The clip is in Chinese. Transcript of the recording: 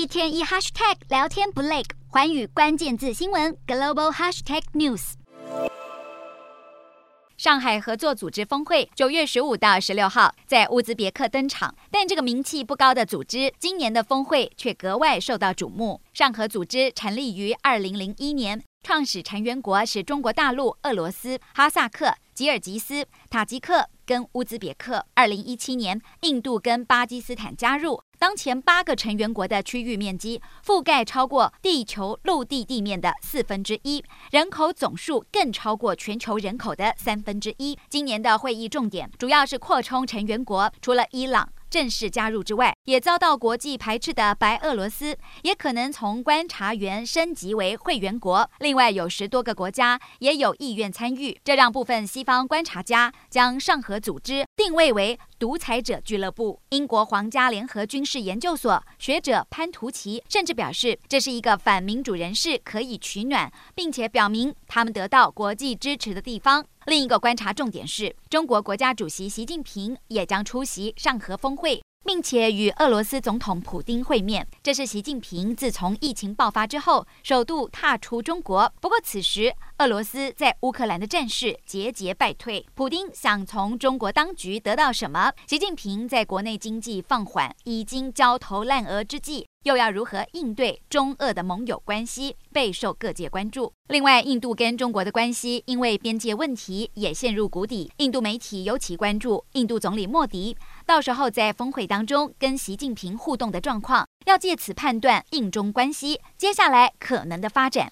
一天一 hashtag 聊天不累，寰宇关键字新闻 global hashtag news。上海合作组织峰会九月十五到十六号在乌兹别克登场，但这个名气不高的组织，今年的峰会却格外受到瞩目。上合组织成立于二零零一年。创始成员国是中国大陆、俄罗斯、哈萨克、吉尔吉斯、塔吉克跟乌兹别克。二零一七年，印度跟巴基斯坦加入。当前八个成员国的区域面积覆盖超过地球陆地地面的四分之一，人口总数更超过全球人口的三分之一。今年的会议重点主要是扩充成员国，除了伊朗。正式加入之外，也遭到国际排斥的白俄罗斯，也可能从观察员升级为会员国。另外，有十多个国家也有意愿参与，这让部分西方观察家将上合组织定位为独裁者俱乐部。英国皇家联合军事研究所学者潘图奇甚至表示，这是一个反民主人士可以取暖，并且表明他们得到国际支持的地方。另一个观察重点是，中国国家主席习近平也将出席上合峰会，并且与俄罗斯总统普丁会面。这是习近平自从疫情爆发之后首度踏出中国。不过，此时俄罗斯在乌克兰的战事节节败退，普丁想从中国当局得到什么？习近平在国内经济放缓、已经焦头烂额之际。又要如何应对中俄的盟友关系，备受各界关注。另外，印度跟中国的关系因为边界问题也陷入谷底。印度媒体尤其关注印度总理莫迪到时候在峰会当中跟习近平互动的状况，要借此判断印中关系接下来可能的发展。